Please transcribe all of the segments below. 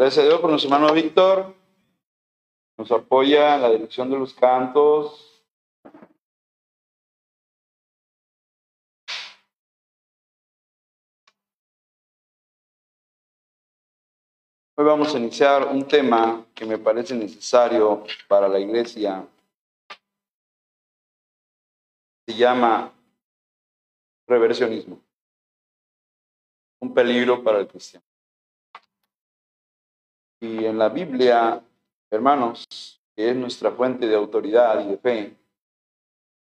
Gracias a Dios por nuestro hermano Víctor. Nos apoya en la dirección de los cantos. Hoy vamos a iniciar un tema que me parece necesario para la iglesia. Se llama reversionismo. Un peligro para el cristiano. Y en la Biblia, hermanos, que es nuestra fuente de autoridad y de fe,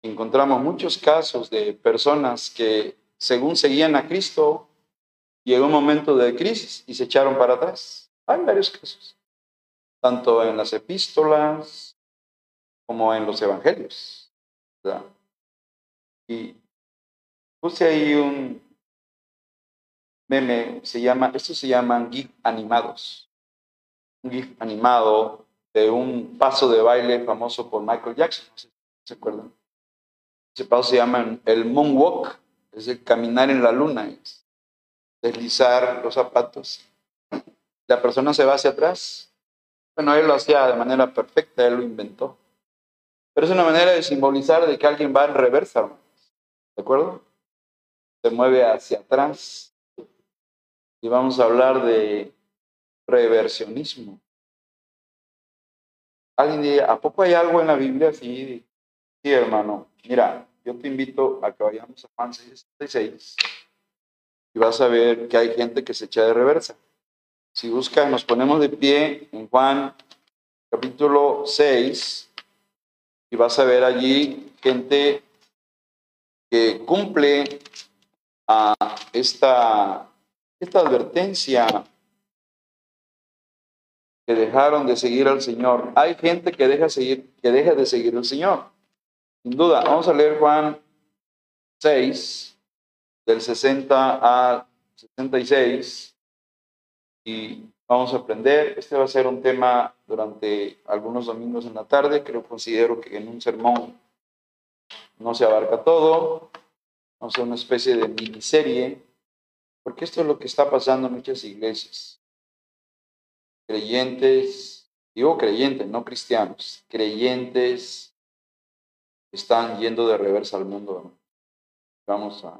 encontramos muchos casos de personas que, según seguían a Cristo, llegó un momento de crisis y se echaron para atrás hay varios casos, tanto en las epístolas como en los evangelios. Y puse ahí un meme, se llama, estos se llaman GIF animados. Un GIF animado de un paso de baile famoso por Michael Jackson, se acuerdan. Ese paso se llama el moonwalk, es el caminar en la luna, es deslizar los zapatos la persona se va hacia atrás. Bueno, él lo hacía de manera perfecta, él lo inventó. Pero es una manera de simbolizar de que alguien va en reversa, ¿De acuerdo? Se mueve hacia atrás. Y vamos a hablar de reversionismo. Alguien ¿a poco hay algo en la Biblia así? Sí, hermano. Mira, yo te invito a que vayamos a Juan 6, y vas a ver que hay gente que se echa de reversa. Si buscan, nos ponemos de pie en Juan capítulo 6 y vas a ver allí gente que cumple a esta, esta advertencia que dejaron de seguir al Señor. Hay gente que deja, seguir, que deja de seguir al Señor. Sin duda, vamos a leer Juan 6, del 60 al 66 y vamos a aprender. Este va a ser un tema durante algunos domingos en la tarde. Creo, considero que en un sermón no se abarca todo. Vamos a una especie de miniserie, porque esto es lo que está pasando en muchas iglesias. Creyentes, digo creyentes, no cristianos, creyentes están yendo de reversa al mundo. Vamos a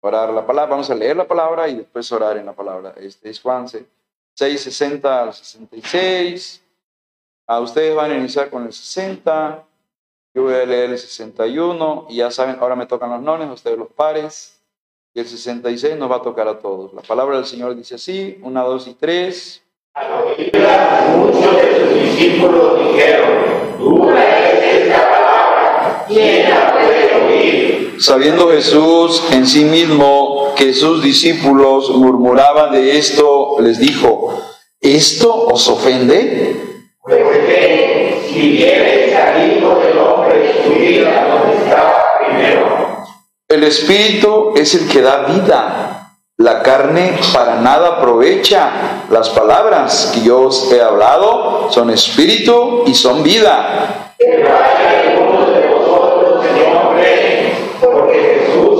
orar la palabra, vamos a leer la palabra y después orar en la palabra. Este es Juan 6, 60 al 66. A ustedes van a iniciar con el 60. Yo voy a leer el 61 y ya saben, ahora me tocan los nones, ustedes los pares. Y el 66 nos va a tocar a todos. La palabra del Señor dice así, una, dos y tres. Muchos de sus discípulos dijeron, dura es esta palabra, ¿quién la puede oír? Sabiendo Jesús en sí mismo que sus discípulos murmuraban de esto, les dijo, ¿esto os ofende? Pues si del hombre, primero. El Espíritu es el que da vida. La carne para nada aprovecha. Las palabras que yo os he hablado son espíritu y son vida.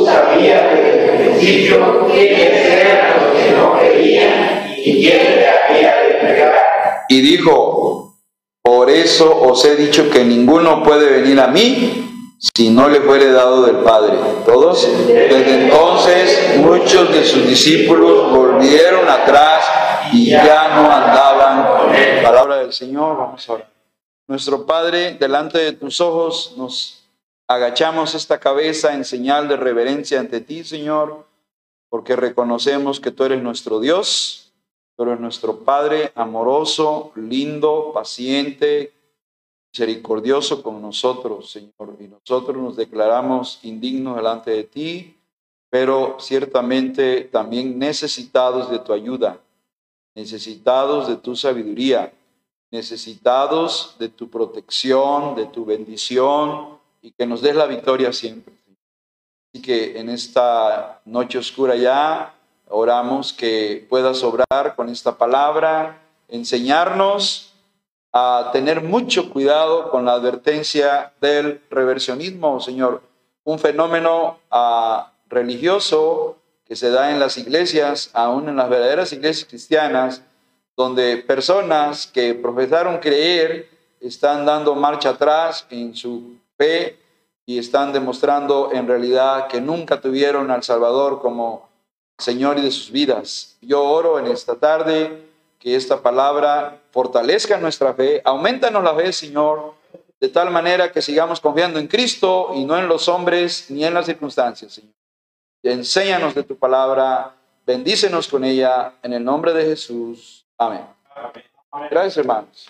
sabía desde el principio quiénes eran los que no creían y quién le había de entregar. Y dijo, por eso os he dicho que ninguno puede venir a mí si no le fuere dado del Padre. Todos. Desde entonces muchos de sus discípulos volvieron atrás y ya no andaban con él. Palabra del Señor, vamos a orar. Nuestro Padre, delante de tus ojos nos Agachamos esta cabeza en señal de reverencia ante ti, Señor, porque reconocemos que tú eres nuestro Dios, tú eres nuestro Padre amoroso, lindo, paciente, misericordioso con nosotros, Señor. Y nosotros nos declaramos indignos delante de ti, pero ciertamente también necesitados de tu ayuda, necesitados de tu sabiduría, necesitados de tu protección, de tu bendición y que nos des la victoria siempre. Así que en esta noche oscura ya oramos que puedas obrar con esta palabra, enseñarnos a tener mucho cuidado con la advertencia del reversionismo, Señor, un fenómeno ah, religioso que se da en las iglesias, aún en las verdaderas iglesias cristianas, donde personas que profesaron creer están dando marcha atrás en su fe y están demostrando en realidad que nunca tuvieron al Salvador como Señor y de sus vidas. Yo oro en esta tarde que esta palabra fortalezca nuestra fe, aumentanos la fe, Señor, de tal manera que sigamos confiando en Cristo y no en los hombres ni en las circunstancias, Señor. Enséñanos de tu palabra, bendícenos con ella, en el nombre de Jesús. Amén. Gracias, hermanos.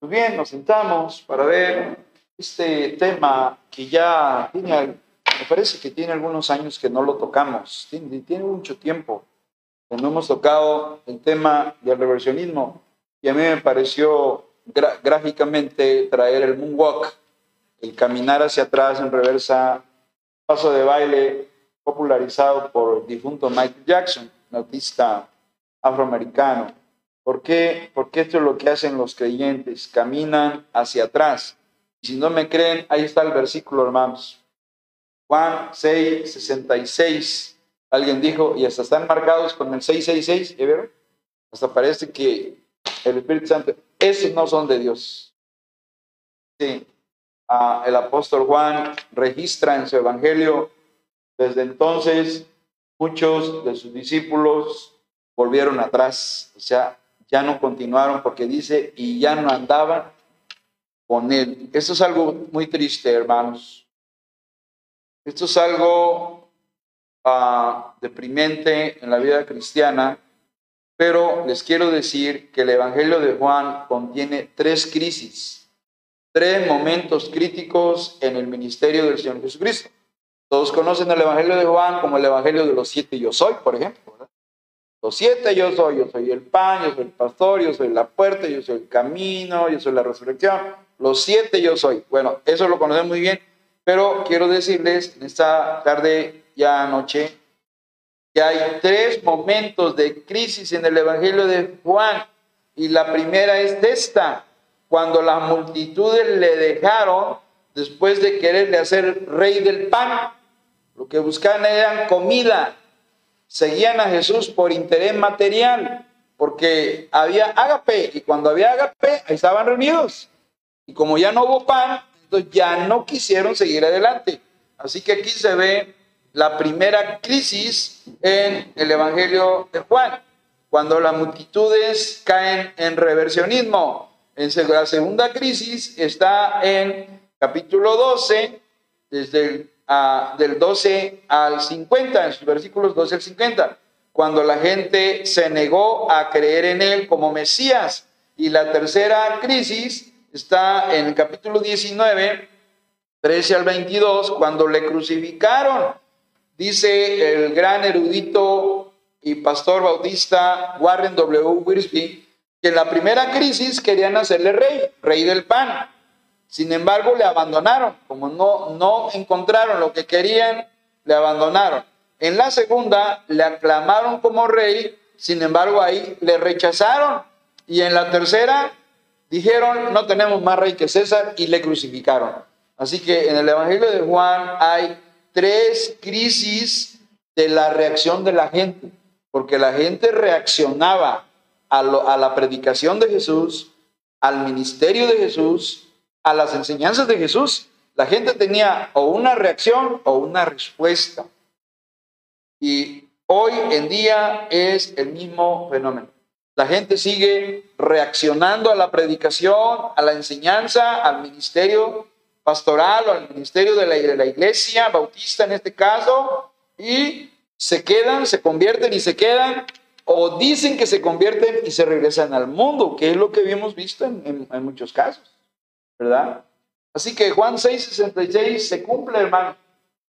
Muy bien, nos sentamos para ver este tema que ya tiene, me parece que tiene algunos años que no lo tocamos, tiene, tiene mucho tiempo que no hemos tocado el tema del reversionismo y a mí me pareció gráficamente traer el moonwalk, el caminar hacia atrás en reversa, paso de baile popularizado por el difunto Michael Jackson, un artista afroamericano. ¿Por qué? Porque esto es lo que hacen los creyentes, caminan hacia atrás. Si no me creen, ahí está el versículo, hermanos. Juan 6, 66. Alguien dijo, y hasta están marcados con el 666, ¿ya vieron? Hasta parece que el Espíritu Santo, esos no son de Dios. Sí. Ah, el apóstol Juan registra en su evangelio, desde entonces muchos de sus discípulos volvieron atrás, o sea, ya no continuaron porque dice, y ya no andaban con él. Esto es algo muy triste, hermanos. Esto es algo ah, deprimente en la vida cristiana, pero les quiero decir que el Evangelio de Juan contiene tres crisis, tres momentos críticos en el ministerio del Señor Jesucristo. Todos conocen el Evangelio de Juan como el Evangelio de los siete yo soy, por ejemplo. Los siete yo soy, yo soy el pan, yo soy el pastor, yo soy la puerta, yo soy el camino, yo soy la resurrección. Los siete yo soy. Bueno, eso lo conocen muy bien, pero quiero decirles en esta tarde, ya anoche, que hay tres momentos de crisis en el Evangelio de Juan. Y la primera es esta, cuando las multitudes le dejaron después de quererle hacer rey del pan. Lo que buscaban era comida, seguían a Jesús por interés material, porque había agape, y cuando había agape, ahí estaban reunidos. Y como ya no hubo pan, entonces ya no quisieron seguir adelante. Así que aquí se ve la primera crisis en el Evangelio de Juan, cuando las multitudes caen en reversionismo. La segunda crisis está en capítulo 12, desde el del 12 al 50, en sus versículos 12 al 50, cuando la gente se negó a creer en él como Mesías. Y la tercera crisis está en el capítulo 19, 13 al 22, cuando le crucificaron. Dice el gran erudito y pastor bautista Warren W. Wiersbe que en la primera crisis querían hacerle rey, rey del pan. Sin embargo, le abandonaron. Como no, no encontraron lo que querían, le abandonaron. En la segunda, le aclamaron como rey. Sin embargo, ahí le rechazaron. Y en la tercera, dijeron, no tenemos más rey que César y le crucificaron. Así que en el Evangelio de Juan hay tres crisis de la reacción de la gente, porque la gente reaccionaba a, la predicación de Jesús, al ministerio de Jesús a las enseñanzas de Jesús, la gente tenía o una reacción o una respuesta. Y hoy en día es el mismo fenómeno. La gente sigue reaccionando a la predicación, a la enseñanza, al ministerio pastoral o al ministerio de la, de la iglesia bautista en este caso, y se quedan, se convierten y se quedan, o dicen que se convierten y se regresan al mundo, que es lo que habíamos visto en muchos casos. ¿verdad? Así que Juan 6:66 se cumple, hermano.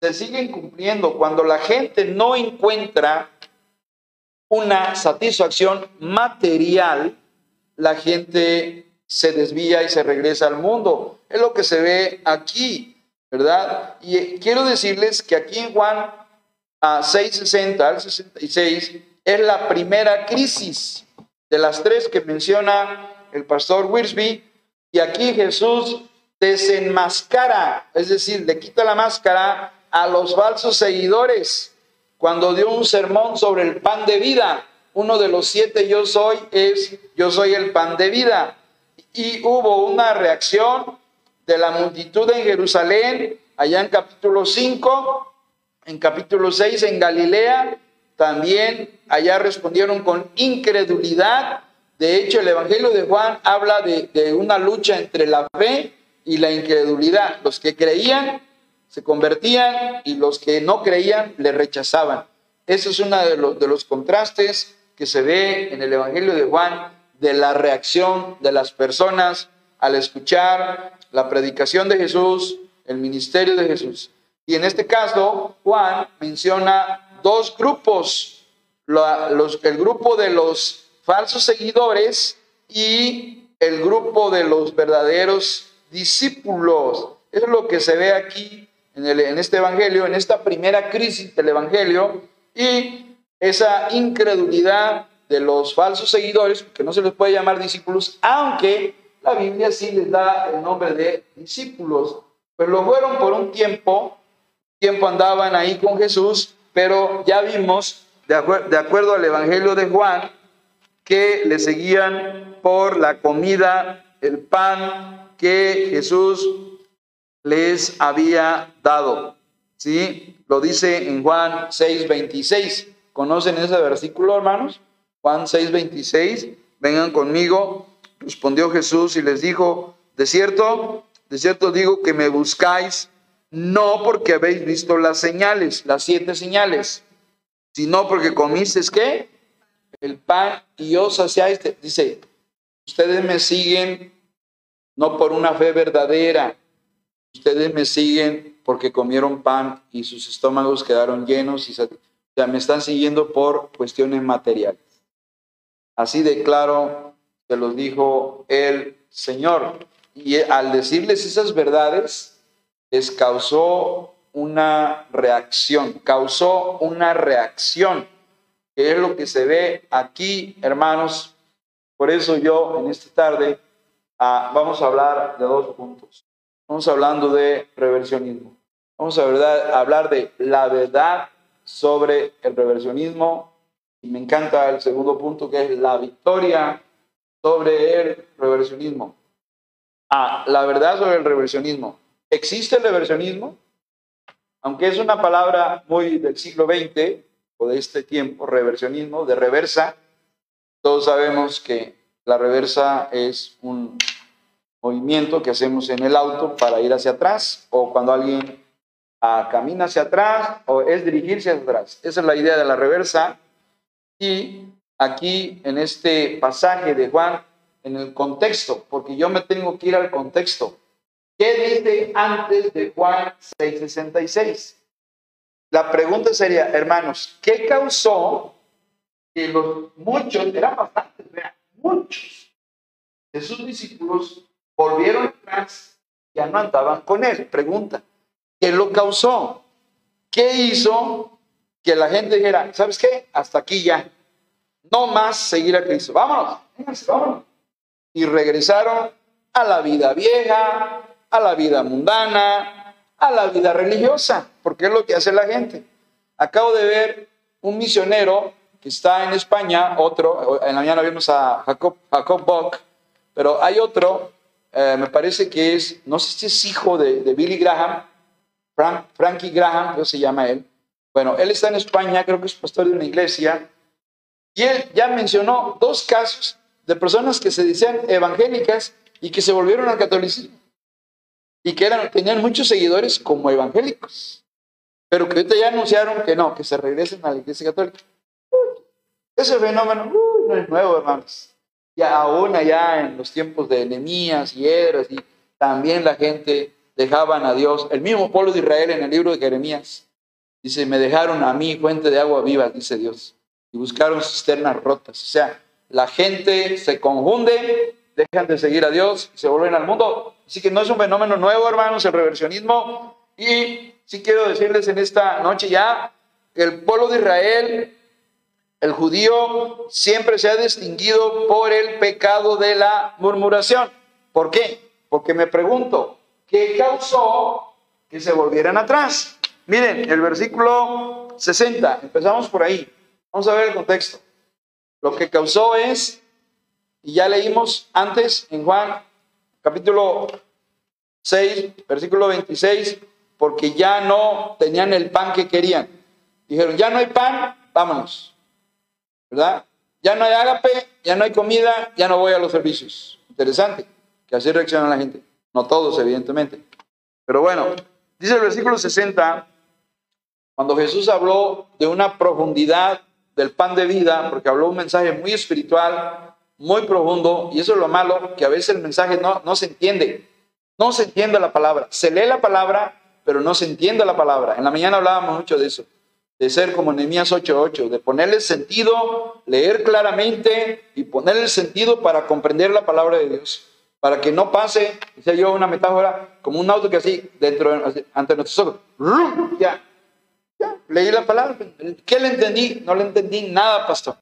Se siguen cumpliendo cuando la gente no encuentra una satisfacción material, la gente se desvía y se regresa al mundo. Es lo que se ve aquí, ¿verdad? Y quiero decirles que aquí en Juan a 6:60 al 66 es la primera crisis de las tres que menciona el pastor Wirsby y aquí Jesús desenmascara, es decir, le quita la máscara a los falsos seguidores cuando dio un sermón sobre el pan de vida. uno de los siete yo soy es yo soy el pan de vida. Y hubo una reacción de la multitud en Jerusalén, allá en capítulo 5, en capítulo 6 en Galilea, también allá respondieron con incredulidad. De hecho, el Evangelio de Juan habla de, una lucha entre la fe y la incredulidad. Los que creían se convertían y los que no creían le rechazaban. Ese es uno de los, de los contrastes que se ve en el Evangelio de Juan de la reacción de las personas al escuchar la predicación de Jesús, el ministerio de Jesús. Y en este caso, Juan menciona dos grupos, el grupo de los falsos seguidores y el grupo de los verdaderos discípulos. es lo que se ve aquí en este Evangelio, en esta primera crisis del Evangelio, y esa incredulidad de los falsos seguidores, que no se les puede llamar discípulos, aunque la Biblia sí les da el nombre de discípulos, pero lo fueron por un tiempo, tiempo andaban ahí con Jesús, pero ya vimos, de, de acuerdo al Evangelio de Juan, que le seguían por la comida, el pan que Jesús les había dado. ¿Sí? Lo dice en Juan 6:26. ¿Conocen ese versículo, hermanos? Juan 6:26. Vengan conmigo. Respondió Jesús y les dijo, de cierto, de cierto digo que me buscáis no porque habéis visto las señales, las siete señales, sino porque comisteis qué? El pan y os saciáis. Dice, ustedes me siguen no por una fe verdadera, ustedes me siguen porque comieron pan y sus estómagos quedaron llenos y o me están siguiendo por cuestiones materiales. Así de claro se los dijo el Señor. Y al decirles esas verdades, les causó una reacción, causó una reacción, que es lo que se ve aquí, hermanos. Por eso yo en esta tarde ah, vamos a hablar de dos puntos. Vamos hablando de reversionismo. Vamos a hablar de la verdad sobre el reversionismo. Y me encanta el segundo punto que es la victoria sobre el reversionismo. Ah, la verdad sobre el reversionismo. ¿Existe el reversionismo? Aunque es una palabra muy del siglo XX o de este tiempo, reversionismo, de reversa, todos sabemos que la reversa es un movimiento que hacemos en el auto para ir hacia atrás o cuando alguien ah, camina hacia atrás o es dirigirse hacia atrás. Esa es la idea de la reversa. Y aquí en este pasaje de Juan, en el contexto, porque yo me tengo que ir al contexto. ¿Qué dice antes de Juan 6:66? La pregunta sería, hermanos, ¿qué causó que los muchos, eran bastantes, muchos de sus discípulos volvieron atrás, ya no andaban con él. Pregunta, ¿qué lo causó? ¿Qué hizo que la gente dijera, ¿sabes qué? Hasta aquí ya. No más seguir a Cristo. Vámonos. Y regresaron a la vida vieja, a la vida mundana, a la vida religiosa, porque es lo que hace la gente. Acabo de ver un misionero que está en España, otro, en la mañana vimos a Jacob, Jacob Bock, pero hay otro eh, me parece que es, no sé si es hijo de, Billy Graham, Frankie Graham, creo se llama él. Bueno, él está en España, creo que es pastor de una iglesia, y él ya mencionó dos casos de personas que se decían evangélicas y que se volvieron al catolicismo y que eran, tenían muchos seguidores como evangélicos, pero que ahorita ya anunciaron que no, que se regresen a la iglesia católica. ese fenómeno no es nuevo, hermanos ya aún allá en los tiempos de Enemías y Edras, y también la gente dejaban a Dios. El mismo pueblo de Israel en el libro de Jeremías dice, me dejaron a mí fuente de agua viva, dice Dios, y buscaron cisternas rotas. O sea, la gente se confunde, dejan de seguir a Dios y se vuelven al mundo. Así que no es un fenómeno nuevo, hermanos, el reversionismo. Y sí quiero decirles en esta noche ya, que el pueblo de Israel el judío siempre se ha distinguido por el pecado de la murmuración. ¿Por qué? Porque me pregunto, ¿qué causó que se volvieran atrás? Miren, el versículo 60, empezamos por ahí. Vamos a ver el contexto. Lo que causó es, y ya leímos antes en Juan capítulo 6, versículo 26, porque ya no tenían el pan que querían. Dijeron, ya no hay pan, vámonos. ¿Verdad? Ya no hay ágape, ya no hay comida, ya no voy a los servicios. Interesante, que así reacciona la gente. No todos, evidentemente. Pero bueno, dice el versículo 60, cuando Jesús habló de una profundidad del pan de vida, porque habló un mensaje muy espiritual, muy profundo, y eso es lo malo, que a veces el mensaje no, no se entiende, no se entiende la palabra, se lee la palabra, pero no se entiende la palabra. En la mañana hablábamos mucho de eso, de ser como Nehemías 8:8, de ponerle sentido, leer claramente y ponerle sentido para comprender la palabra de Dios, para que no pase, decía yo una metáfora, como un auto que así, dentro, ante nuestros ojos, ya, leí la palabra. ¿Qué le entendí? No le entendí nada, pastor.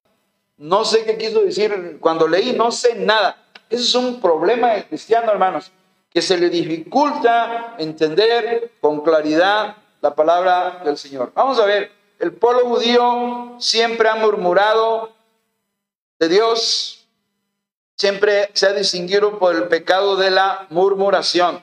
No sé qué quiso decir. Cuando leí, no sé nada. Ese es un problema del cristiano, hermanos, que se le dificulta entender con claridad la palabra del Señor. Vamos a ver, el pueblo judío siempre ha murmurado de Dios, siempre se ha distinguido por el pecado de la murmuración.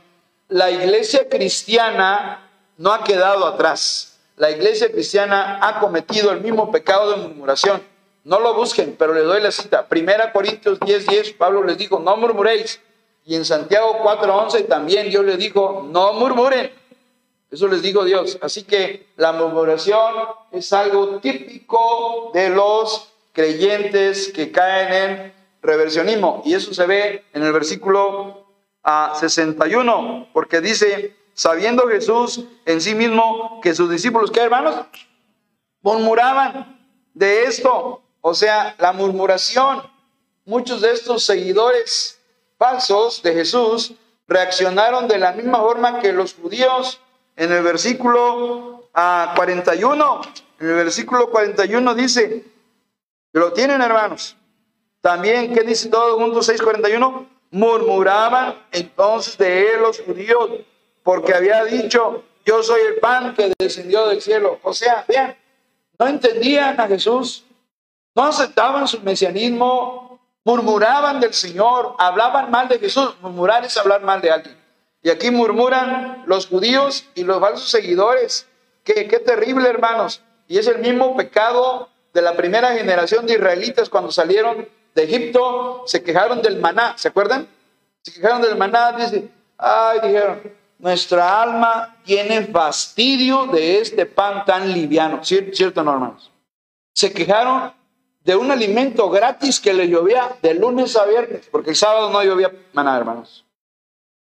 La iglesia cristiana no ha quedado atrás la iglesia cristiana ha cometido el mismo pecado de murmuración. No lo busquen, pero le doy la cita. Primera Corintios 10, 10, Pablo les dijo, no murmuréis. Y en Santiago 4, 11 también Dios les dijo, no murmuren. Eso les dijo Dios. Así que la murmuración es algo típico de los creyentes que caen en reversionismo. Y eso se ve en el versículo a ah, 61, porque dice, sabiendo Jesús en sí mismo que sus discípulos, ¿qué hermanos? Murmuraban de esto, o sea, la murmuración. Muchos de estos seguidores falsos de Jesús reaccionaron de la misma forma que los judíos en el versículo 41. Ah, en el versículo 41 dice, lo tienen hermanos. También, ¿qué dice todo juntos 6:41? Murmuraban entonces de él los judíos porque había dicho, yo soy el pan que descendió del cielo. O sea, vean, no entendían a Jesús, no aceptaban su mesianismo, murmuraban del Señor, hablaban mal de Jesús. Murmurar es hablar mal de alguien. Y aquí murmuran los judíos y los falsos seguidores. Qué, qué terrible, hermanos. Y es el mismo pecado de la primera generación de israelitas cuando salieron de Egipto, se quejaron del maná, ¿se acuerdan? Se quejaron del maná, dice, ay, dijeron, nuestra alma tiene fastidio de este pan tan liviano. ¿Cierto, no, hermanos? Se quejaron de un alimento gratis que le llovía de lunes a viernes, porque el sábado no llovía hermanos.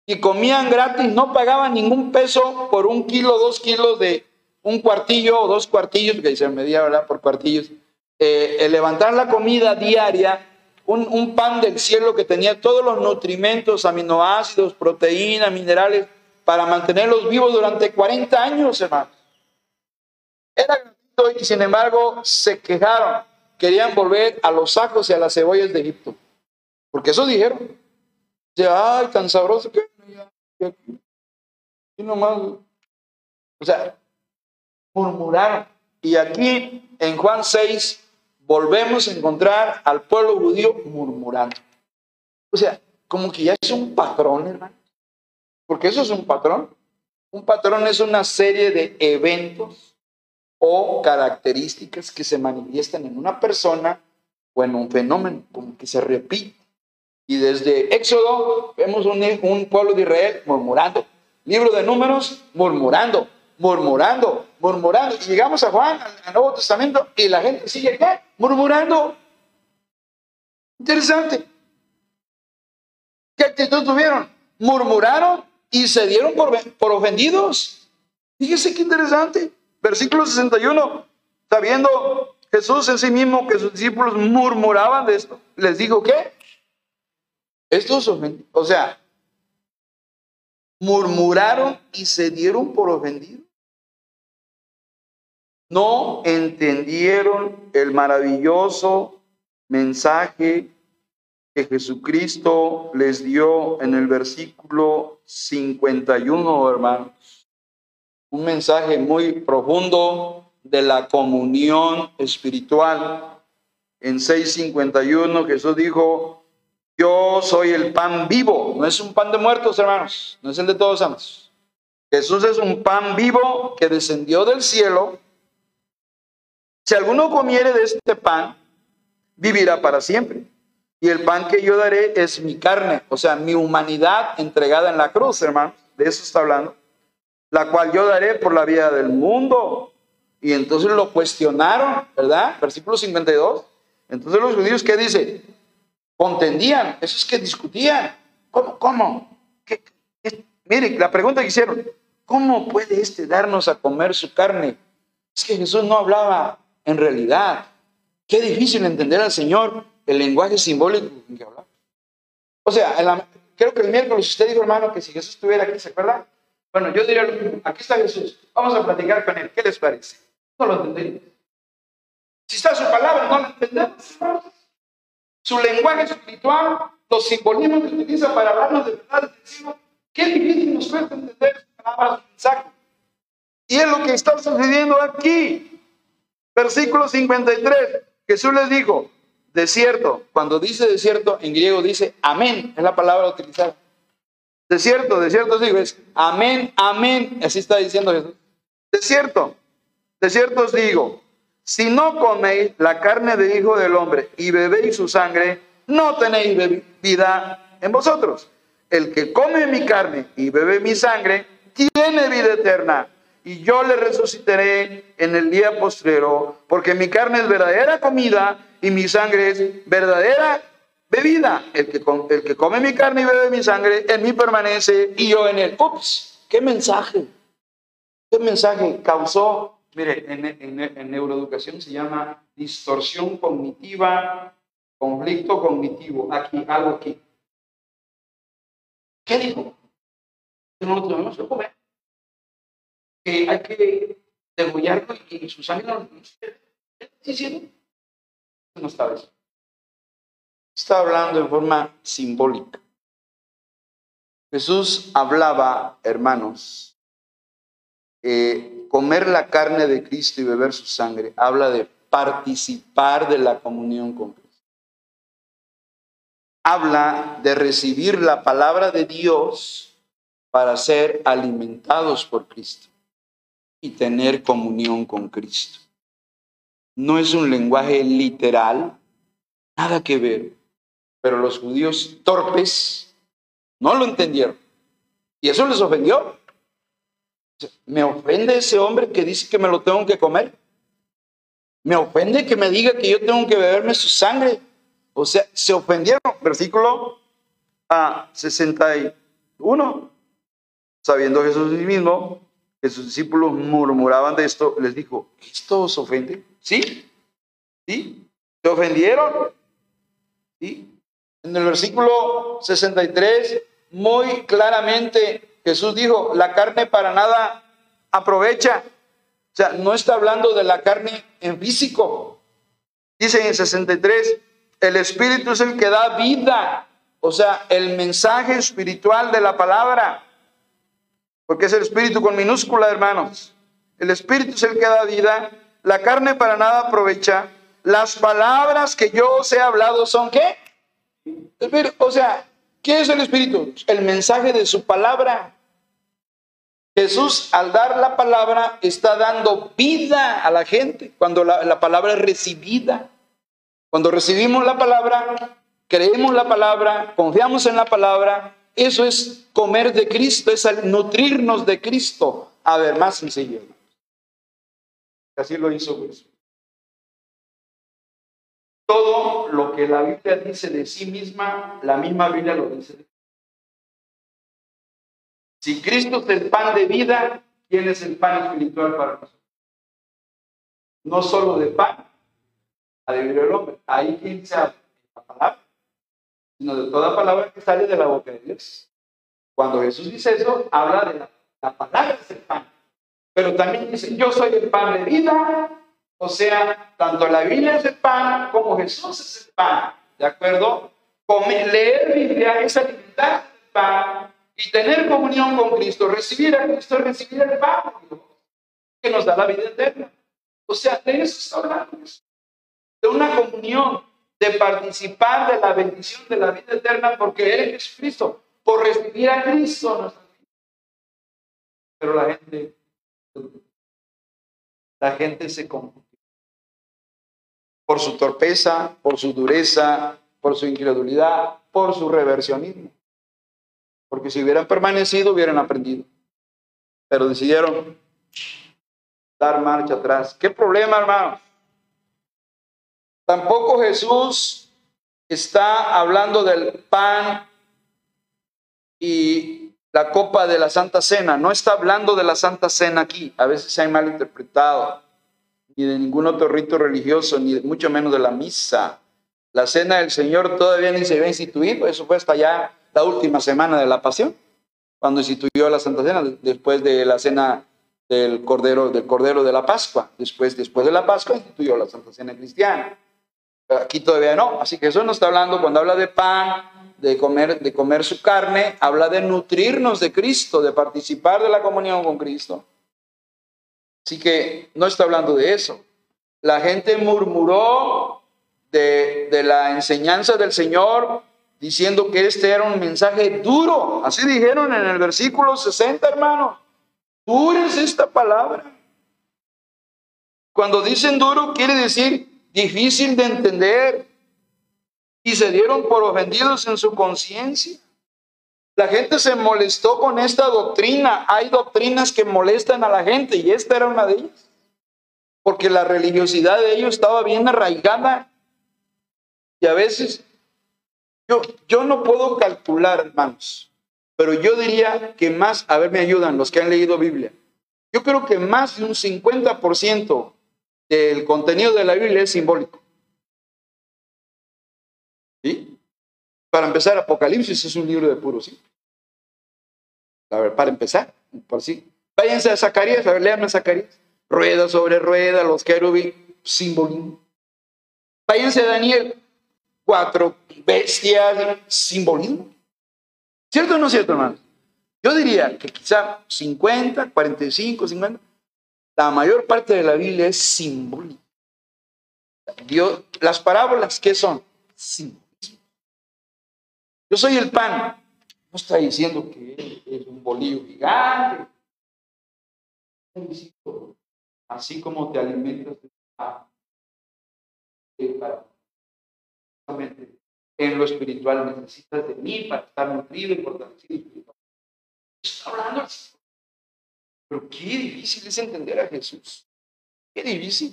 Y comían gratis, no pagaban ningún peso por un kilo, dos kilos de un cuartillo o dos cuartillos, que se medía, ¿verdad? Por cuartillos. Eh, el levantar la comida diaria, un, un pan del cielo que tenía todos los nutrimentos, aminoácidos, proteínas, minerales, para mantenerlos vivos durante 40 años, hermanos. Era gratuito y sin embargo se quejaron. Querían volver a los sacos y a las cebollas de Egipto. Porque eso dijeron. Ya, ay, tan sabroso que y nomás. O sea, murmuraron. Y aquí en Juan 6 volvemos a encontrar al pueblo judío murmurando. O sea, como que ya es un patrón, hermano. Porque eso es un patrón. Un patrón es una serie de eventos o características que se manifiestan en una persona o en un fenómeno, como que se repite. Y desde Éxodo vemos un, un pueblo de Israel murmurando. Libro de números, murmurando, murmurando, murmurando. Y llegamos a Juan, al Nuevo Testamento, y la gente sigue ¿qué? murmurando. Interesante. ¿Qué actitud tuvieron? Murmuraron y se dieron por, por ofendidos. Fíjese qué interesante. Versículo 61. Sabiendo Jesús en sí mismo que sus discípulos murmuraban de esto, les dijo que estos ofendidos, o sea, murmuraron y se dieron por ofendidos. No entendieron el maravilloso mensaje que Jesucristo les dio en el versículo 51, hermanos. Un mensaje muy profundo de la comunión espiritual. En 6.51 Jesús dijo, yo soy el pan vivo. No es un pan de muertos, hermanos, no es el de todos santos. Jesús es un pan vivo que descendió del cielo. Si alguno comiere de este pan, vivirá para siempre. Y el pan que yo daré es mi carne, o sea, mi humanidad entregada en la cruz, hermanos. De eso está hablando. La cual yo daré por la vida del mundo. Y entonces lo cuestionaron, ¿verdad? Versículo 52. Entonces los judíos, ¿qué dice? Contendían, eso es que discutían. ¿Cómo? ¿Cómo? ¿Qué, Miren, la pregunta que hicieron, ¿cómo puede este darnos a comer su carne? Es que Jesús no hablaba en realidad. Qué difícil entender al Señor el lenguaje simbólico en que hablaba. O sea, creo que el miércoles usted dijo, hermano, que si Jesús estuviera aquí, ¿se acuerda? Bueno, yo diría Aquí está Jesús. Vamos a platicar con él. ¿Qué les parece? No lo entendemos. Si está su palabra, no lo entendemos. Su lenguaje espiritual, los simbolismos que utiliza para hablarnos de verdad, decimos, qué difícil nos cuesta entender. Y es lo que está sucediendo aquí. Versículo 53. Jesús les dijo, desierto. Cuando dice desierto, en griego dice amén, es la palabra utilizada. Desierto, desierto, digo, es amén, amén. Así está diciendo Jesús. Desierto, desierto os digo, si no coméis la carne del Hijo del Hombre y bebéis su sangre, no tenéis vida en vosotros. El que come mi carne y bebe mi sangre, tiene vida eterna. Y yo le resucitaré en el día postrero, porque mi carne es verdadera comida y mi sangre es verdadera bebida. El que, el que come mi carne y bebe mi sangre, en mí permanece y yo en él. Ups, qué mensaje. ¿Qué mensaje causó Mire, en, neuroeducación se llama distorsión cognitiva, conflicto cognitivo. Aquí, algo aquí. ¿Qué dijo? No lo tenemos que comer. Que hay que degollarlo y su sangre no ¿Qué está diciendo? No está eso. Está hablando en forma simbólica. Jesús hablaba, hermanos, eh, comer la carne de Cristo y beber su sangre habla de participar de la comunión con Cristo. Habla de recibir la palabra de Dios para ser alimentados por Cristo y tener comunión con Cristo. No es un lenguaje literal, nada que ver, pero los judíos torpes no lo entendieron y eso les ofendió. Me ofende ese hombre que dice que me lo tengo que comer. Me ofende que me diga que yo tengo que beberme su sangre. O sea, se ofendieron. Versículo a 61. Sabiendo Jesús mismo que sus discípulos murmuraban de esto, les dijo, ¿esto os ofende? ¿Sí? ¿Sí? ¿Se ofendieron? ¿Sí? En el versículo 63, muy claramente Jesús dijo, la carne para nada aprovecha. O sea, no está hablando de la carne en físico. Dice en el 63, el Espíritu es el que da vida. O sea, el mensaje espiritual de la palabra. Porque es el Espíritu con minúscula, hermanos. El Espíritu es el que da vida. La carne para nada aprovecha. Las palabras que yo os he hablado son qué? O sea, ¿qué es el Espíritu? El mensaje de su palabra. Jesús al dar la palabra está dando vida a la gente cuando la, palabra es recibida. Cuando recibimos la palabra, creemos la palabra, confiamos en la palabra, eso es comer de Cristo, es nutrirnos de Cristo. A ver, más sencillo. Así lo hizo Jesús. Todo lo que la Biblia dice de sí misma, la misma Biblia lo dice si Cristo es el pan de vida, ¿quién es el pan espiritual para nosotros? No solo de pan, a vivir el hombre. Ahí quien habla la palabra, sino de toda palabra que sale de la boca de Dios. Cuando Jesús dice eso, habla de la, la palabra es el pan. Pero también dice, yo soy el pan de vida. O sea, tanto la Biblia es el pan como Jesús es el pan. ¿De acuerdo? Comer, leer Biblia es alimentar el pan y tener comunión con Cristo, recibir a Cristo, recibir el pan que nos da la vida eterna. O sea, de eso está hablando. de una comunión, de participar de la bendición de la vida eterna por creer en Jesucristo, por recibir a Cristo. Pero la gente, la gente se confunde por su torpeza, por su dureza, por su incredulidad, por su reversionismo. Porque si hubieran permanecido, hubieran aprendido. Pero decidieron dar marcha atrás. ¿Qué problema, hermano? Tampoco Jesús está hablando del pan y la copa de la Santa Cena. No está hablando de la Santa Cena aquí. A veces se ha malinterpretado. Ni de ningún otro rito religioso, ni mucho menos de la misa. La cena del Señor todavía ni se había instituido. Eso fue hasta ya la última semana de la pasión, cuando instituyó la Santa Cena, después de la cena del Cordero, Cordero de la Pascua. Después, después de la Pascua instituyó la Santa Cena cristiana. Aquí todavía no. Así que eso no está hablando cuando habla de pan, de comer, de comer su carne, habla de nutrirnos de Cristo, de participar de la comunión con Cristo. Así que no está hablando de eso. La gente murmuró de, de la enseñanza del Señor diciendo que este era un mensaje duro. Así dijeron en el versículo 60, hermano. Dura es esta palabra. Cuando dicen duro, quiere decir difícil de entender. Y se dieron por ofendidos en su conciencia. La gente se molestó con esta doctrina. Hay doctrinas que molestan a la gente y esta era una de ellas. Porque la religiosidad de ellos estaba bien arraigada. Y a veces yo, yo no puedo calcular, hermanos, pero yo diría que más, a ver, me ayudan los que han leído Biblia. Yo creo que más de un 50% del contenido de la Biblia es simbólico. ¿Sí? Para empezar, Apocalipsis es un libro de puro sí. A ver, para empezar, por sí. Váyanse a Zacarías, a ver, leanme a Zacarías. Rueda sobre rueda, los querubín, simbolismo. Váyanse a Daniel, cuatro bestias, simbolismo. ¿Cierto o no cierto, hermano? Yo diría que quizá 50, 45, 50, la mayor parte de la Biblia es simbólica. Dios, las parábolas, ¿qué son? Simbolismo. Yo soy el pan. No está diciendo que es un bolillo gigante. Así como te alimentas de pan en lo espiritual necesitas de mí para estar nutrido y fortalecido. Está hablando. Pero qué difícil es entender a Jesús. Qué difícil.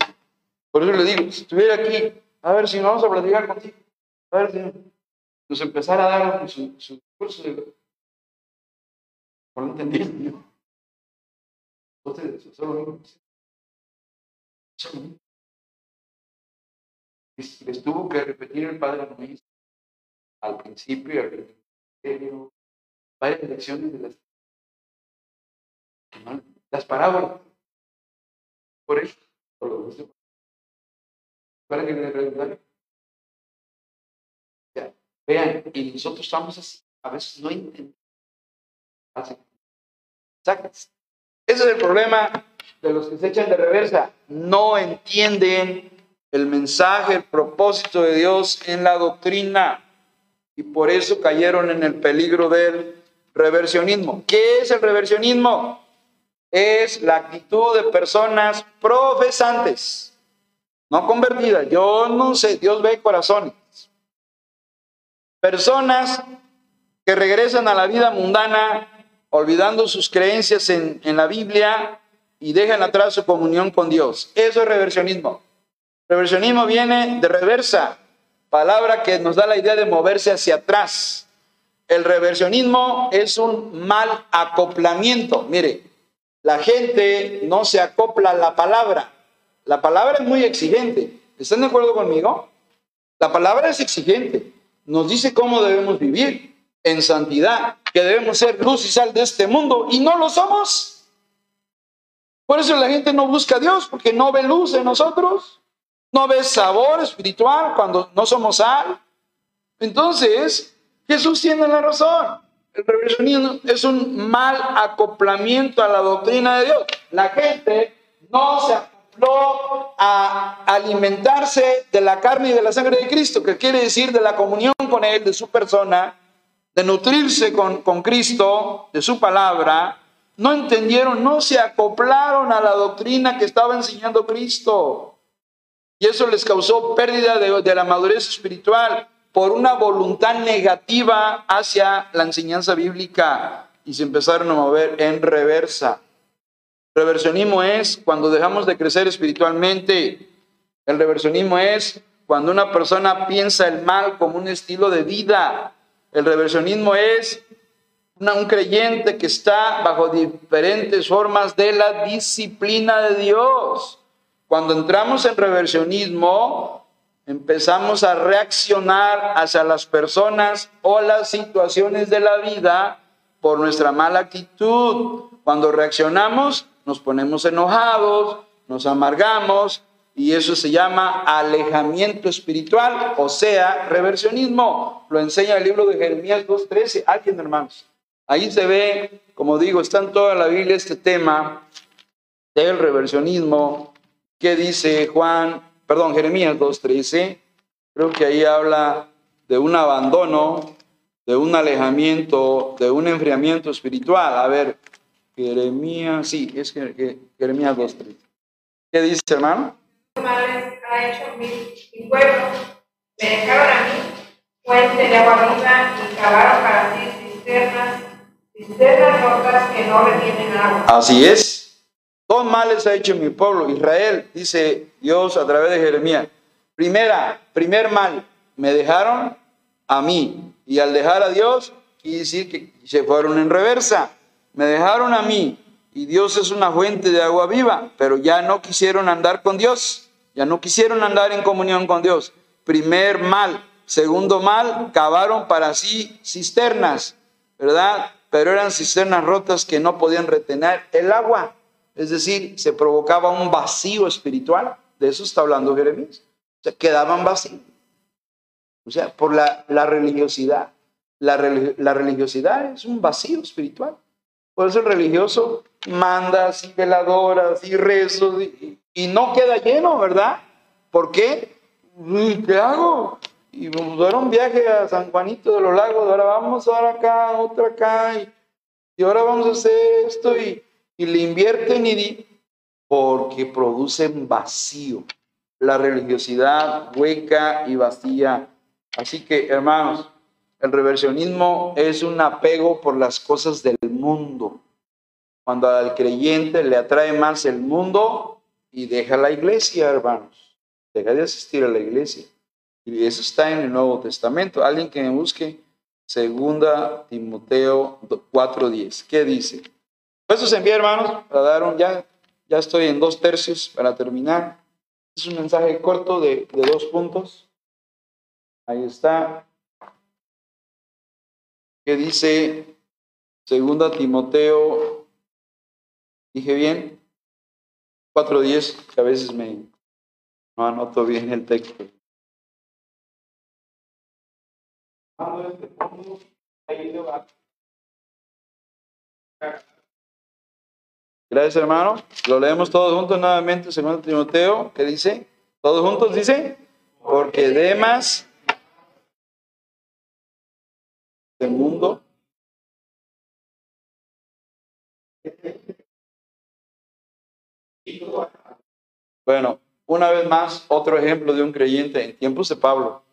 Por eso le digo, si estuviera aquí, a ver si vamos a platicar contigo. A ver si nos empezara a dar su, discurso de... No lo entendí. Entonces, solo Solo les tuvo que repetir el padre Luis al principio al principio, varias lecciones de las, las parábolas. Por eso, ¿Para que le preguntaron? Vean, y nosotros estamos así, a veces no entendemos. Ese es el problema de los que se echan de reversa. No entienden el mensaje, el propósito de Dios en la doctrina y por eso cayeron en el peligro del reversionismo. ¿Qué es el reversionismo? Es la actitud de personas profesantes, no convertidas. Yo no sé, Dios ve corazones. Personas que regresan a la vida mundana olvidando sus creencias en, en la Biblia y dejan atrás su comunión con Dios. Eso es reversionismo. Reversionismo viene de reversa, palabra que nos da la idea de moverse hacia atrás. El reversionismo es un mal acoplamiento. Mire, la gente no se acopla a la palabra. La palabra es muy exigente. ¿Están de acuerdo conmigo? La palabra es exigente. Nos dice cómo debemos vivir en santidad, que debemos ser luz y sal de este mundo y no lo somos. Por eso la gente no busca a Dios, porque no ve luz en nosotros. ¿No ves sabor espiritual cuando no somos sal? Entonces, Jesús tiene la razón. El reversionismo es un mal acoplamiento a la doctrina de Dios. La gente no se acopla a alimentarse de la carne y de la sangre de Cristo, que quiere decir de la comunión con Él, de su persona, de nutrirse con, con Cristo, de su palabra, no entendieron, no se acoplaron a la doctrina que estaba enseñando Cristo. Y eso les causó pérdida de, de la madurez espiritual por una voluntad negativa hacia la enseñanza bíblica y se empezaron a mover en reversa. Reversionismo es cuando dejamos de crecer espiritualmente. El reversionismo es cuando una persona piensa el mal como un estilo de vida. El reversionismo es un creyente que está bajo diferentes formas de la disciplina de Dios. Cuando entramos en reversionismo, empezamos a reaccionar hacia las personas o las situaciones de la vida por nuestra mala actitud. Cuando reaccionamos, nos ponemos enojados, nos amargamos y eso se llama alejamiento espiritual, o sea, reversionismo. Lo enseña el libro de Jeremías 2.13. Alguien, hermanos. Ahí se ve, como digo, está en toda la Biblia este tema del reversionismo. ¿Qué dice Juan? Perdón, Jeremías 2.13. Creo que ahí habla de un abandono, de un alejamiento, de un enfriamiento espiritual. A ver, Jeremías, sí, es Jeremías 2.3. ¿Qué dice, hermano? ha hecho mi, pueblo, me dejaron a mí fuente de agua viva y cavaron para sí cisternas, cisternas rotas que no retienen agua. Así es. Dos males ha hecho mi pueblo, Israel, dice Dios a través de Jeremías. Primera, primer mal, me dejaron a mí. Y al dejar a Dios, quiere decir que se fueron en reversa me dejaron a mí y Dios es una fuente de agua viva, pero ya no quisieron andar con Dios, ya no quisieron andar en comunión con Dios. Primer mal, segundo mal, cavaron para sí cisternas, ¿verdad? Pero eran cisternas rotas que no podían retener el agua, es decir, se provocaba un vacío espiritual, de eso está hablando Jeremías, o sea, quedaban vacíos, o sea, por la, religiosidad. La, la religiosidad es un vacío espiritual. Por eso el religioso manda así veladoras y rezos y, no queda lleno, ¿verdad? ¿Por qué? ¿Qué hago? Y vamos a dar un viaje a San Juanito de los Lagos, ahora vamos a dar acá, otra acá, y, ahora vamos a hacer esto, y, y le invierten y porque producen vacío, la religiosidad hueca y vacía. Así que, hermanos, el reversionismo es un apego por las cosas del mundo. Cuando al creyente le atrae más el mundo y deja la iglesia, hermanos. Deja de asistir a la iglesia. Y eso está en el Nuevo Testamento. Alguien que me busque, segunda Timoteo 4.10. ¿Qué dice? Eso se envía, hermanos, para dar un, ya, ya estoy en dos tercios para terminar. Es un mensaje corto de, dos puntos. Ahí está que dice segunda Timoteo, dije bien, 4.10, que a veces me no anoto bien el texto. Gracias, hermano. Lo leemos todos juntos nuevamente, segundo Timoteo, que dice, todos juntos dice, porque Demas del mundo. Bueno, una vez más, otro ejemplo de un creyente en tiempos de Pablo.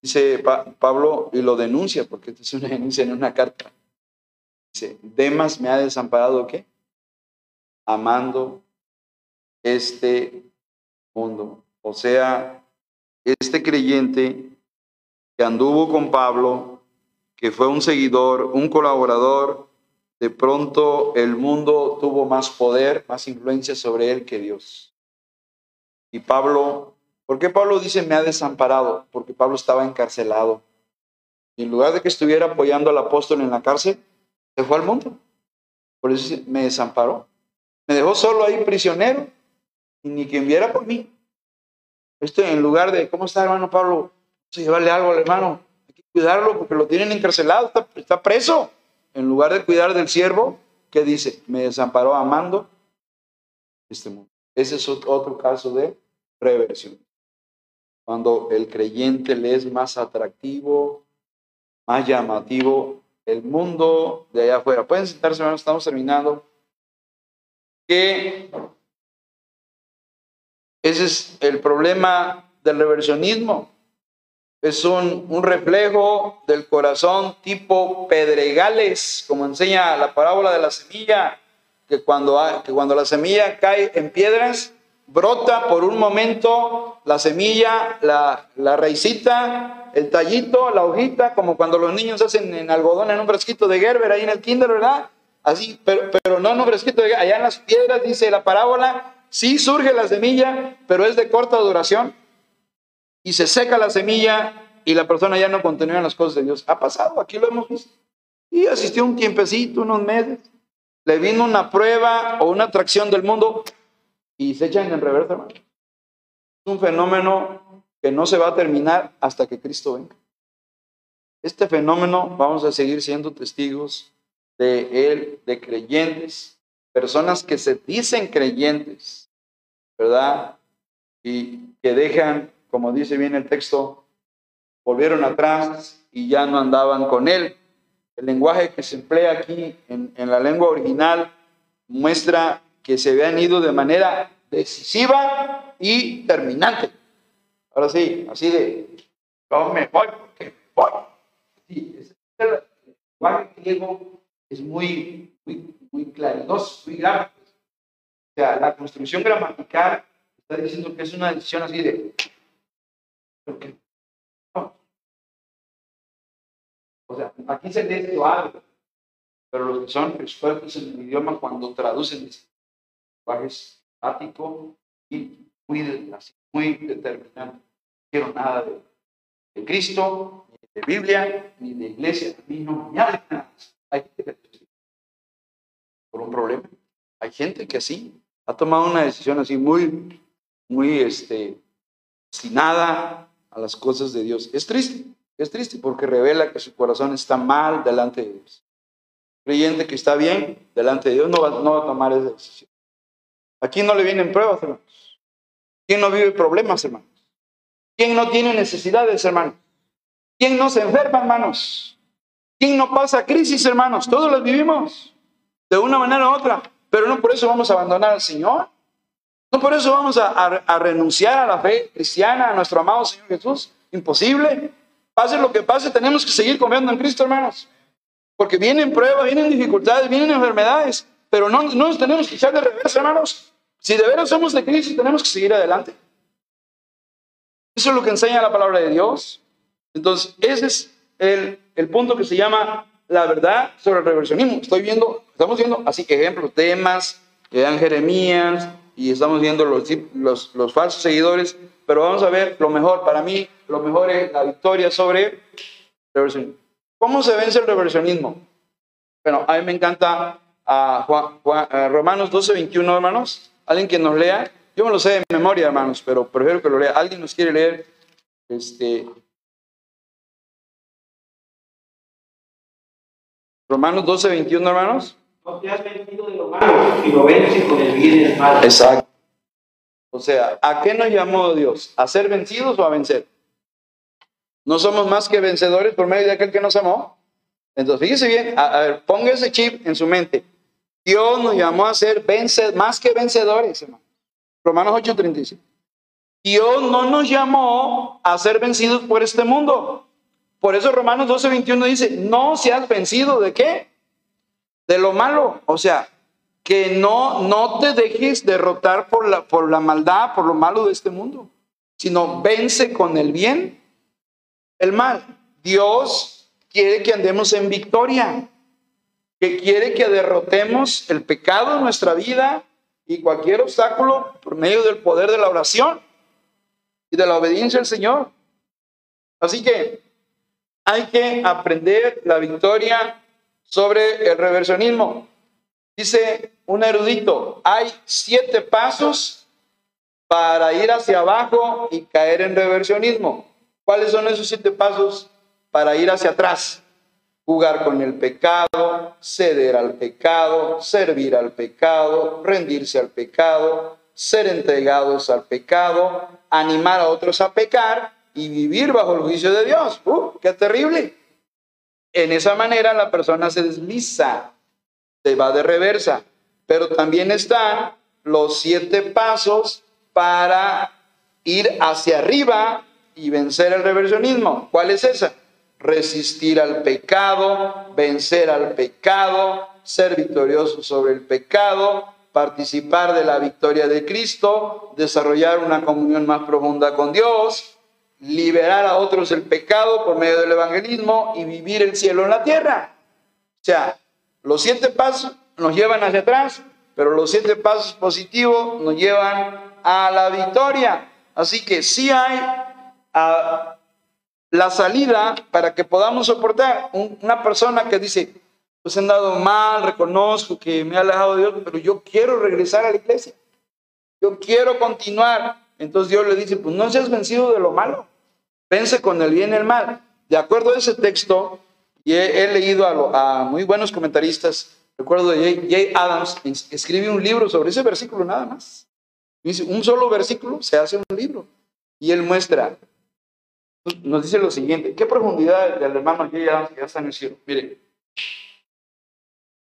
Dice Pablo y lo denuncia, porque esto es una denuncia en una carta. Dice, Demas me ha desamparado, ¿qué? Amando este mundo. O sea, este creyente que anduvo con Pablo, que fue un seguidor, un colaborador, de pronto el mundo tuvo más poder, más influencia sobre él que Dios. Y Pablo, ¿por qué Pablo dice me ha desamparado? Porque Pablo estaba encarcelado. Y en lugar de que estuviera apoyando al apóstol en la cárcel, se fue al mundo. Por eso me desamparó. Me dejó solo ahí prisionero y ni quien viera por mí. Esto en lugar de, ¿cómo está hermano Pablo? A llevarle algo al hermano cuidarlo porque lo tienen encarcelado, está, preso. En lugar de cuidar del siervo, ¿qué dice? Me desamparó amando este mundo. Ese es otro caso de reversión. Cuando el creyente le es más atractivo, más llamativo el mundo de allá afuera. Pueden sentarse, hermanos, estamos terminando. Que ese es el problema del reversionismo. Es un, un, reflejo del corazón tipo pedregales, como enseña la parábola de la semilla, que cuando, que cuando la semilla cae en piedras, brota por un momento la semilla, la, la raicita, el tallito, la hojita, como cuando los niños hacen en algodón en un fresquito de Gerber ahí en el kinder, ¿verdad? Así, pero, pero no un fresquito de Gerber, allá en las piedras dice la parábola, sí surge la semilla, pero es de corta duración y se seca la semilla y la persona ya no continúa en las cosas de Dios. Ha pasado, aquí lo hemos visto. Y asistió un tiempecito, unos meses, le vino una prueba o una atracción del mundo y se echan en reversa, hermano. Es un fenómeno que no se va a terminar hasta que Cristo venga. Este fenómeno vamos a seguir siendo testigos de él, de creyentes, personas que se dicen creyentes, ¿verdad? Y que dejan, como dice bien el texto, volvieron atrás y ya no andaban con él. El lenguaje que se emplea aquí en, la lengua original muestra que se habían ido de manera decisiva y terminante. Ahora sí, así de, yo me voy porque voy. Sí, el lenguaje griego es muy, muy, muy claridoso, muy gráfico. O sea, la construcción gramatical está diciendo que es una decisión así de, O sea, aquí se lee algo, pero los que son expertos en el idioma cuando traducen lenguajes estático y muy, muy determinante. No quiero nada de, de, Cristo, ni de Biblia, ni de iglesia. Mí no me nada. Hay gente que por un problema. Hay gente que así ha tomado una decisión así muy, muy este, destinada a las cosas de Dios. Es triste. Es triste porque revela que su corazón está mal delante de Dios. Creyente que está bien delante de Dios no va, no va a tomar esa decisión. Aquí no le vienen pruebas, hermanos. ¿Quién no vive problemas, hermanos? ¿Quién no tiene necesidades, hermanos? ¿Quién no se enferma, hermanos? ¿Quién no pasa crisis, hermanos? Todos las vivimos de una manera u otra, pero no por eso vamos a abandonar al Señor. No por eso vamos a, renunciar a la fe cristiana, a nuestro amado Señor Jesús. Imposible. Pase lo que pase, tenemos que seguir confiando en Cristo, hermanos. Porque vienen pruebas, vienen dificultades, vienen enfermedades. Pero no, no nos tenemos que echar de revés, hermanos. Si de veras somos de Cristo, tenemos que seguir adelante. Eso es lo que enseña la palabra de Dios. Entonces, ese es el, el punto que se llama la verdad sobre el reversionismo. Estoy viendo, estamos viendo así ejemplos, temas que dan Jeremías y estamos viendo los, los, los falsos seguidores pero vamos a ver lo mejor, para mí, lo mejor es la victoria sobre el reversionismo. ¿Cómo se vence el reversionismo? Bueno, a mí me encanta a Romanos 12, 21, hermanos. Alguien que nos lea. Yo me lo sé de memoria, hermanos, pero prefiero que lo lea. ¿Alguien nos quiere leer? Este, Romanos 12, 21, hermanos. No te has vencido de lo malo y lo vences con el bien y el mal. Exacto. O sea, ¿a qué nos llamó Dios? ¿A ser vencidos o a vencer? ¿No somos más que vencedores por medio de aquel que nos amó? Entonces, fíjese bien, a, ver, ponga ese chip en su mente. Dios nos llamó a ser más que vencedores, hermano. Romanos 8:35. Dios no nos llamó a ser vencidos por este mundo. Por eso Romanos 12:21 dice, no seas vencido de qué? De lo malo. O sea, que no, no te dejes derrotar por la, por la maldad, por lo malo de este mundo, sino vence con el bien el mal. Dios quiere que andemos en victoria, que quiere que derrotemos el pecado en nuestra vida y cualquier obstáculo por medio del poder de la oración y de la obediencia al Señor. Así que hay que aprender la victoria sobre el reversionismo. Dice un erudito, hay siete pasos para ir hacia abajo y caer en reversionismo. ¿Cuáles son esos siete pasos para ir hacia atrás? Jugar con el pecado, ceder al pecado, servir al pecado, rendirse al pecado, ser entregados al pecado, animar a otros a pecar y vivir bajo el juicio de Dios. ¡Uh, qué terrible! En esa manera la persona se desliza, se va de reversa. Pero también están los siete pasos para ir hacia arriba y vencer el reversionismo. ¿Cuál es esa? Resistir al pecado, vencer al pecado, ser victorioso sobre el pecado, participar de la victoria de Cristo, desarrollar una comunión más profunda con Dios, liberar a otros del pecado por medio del evangelismo y vivir el cielo en la tierra. O sea, los siete pasos nos llevan hacia atrás, pero los siete pasos positivos nos llevan a la victoria. Así que sí hay ah, la salida para que podamos soportar. una persona que dice, pues he andado mal, reconozco que me ha alejado de Dios, pero yo quiero regresar a la iglesia. Yo quiero continuar. Entonces Dios le dice, pues no seas vencido de lo malo, vence con el bien y el mal. De acuerdo a ese texto, y he, leído a, muy buenos comentaristas, recuerdo de Jay, Adams, escribe un libro sobre ese versículo nada más. Dice, un solo versículo se hace un libro. Y él muestra, nos dice lo siguiente, qué profundidad del hermano Jay Adams que ya está en el cielo. Mire,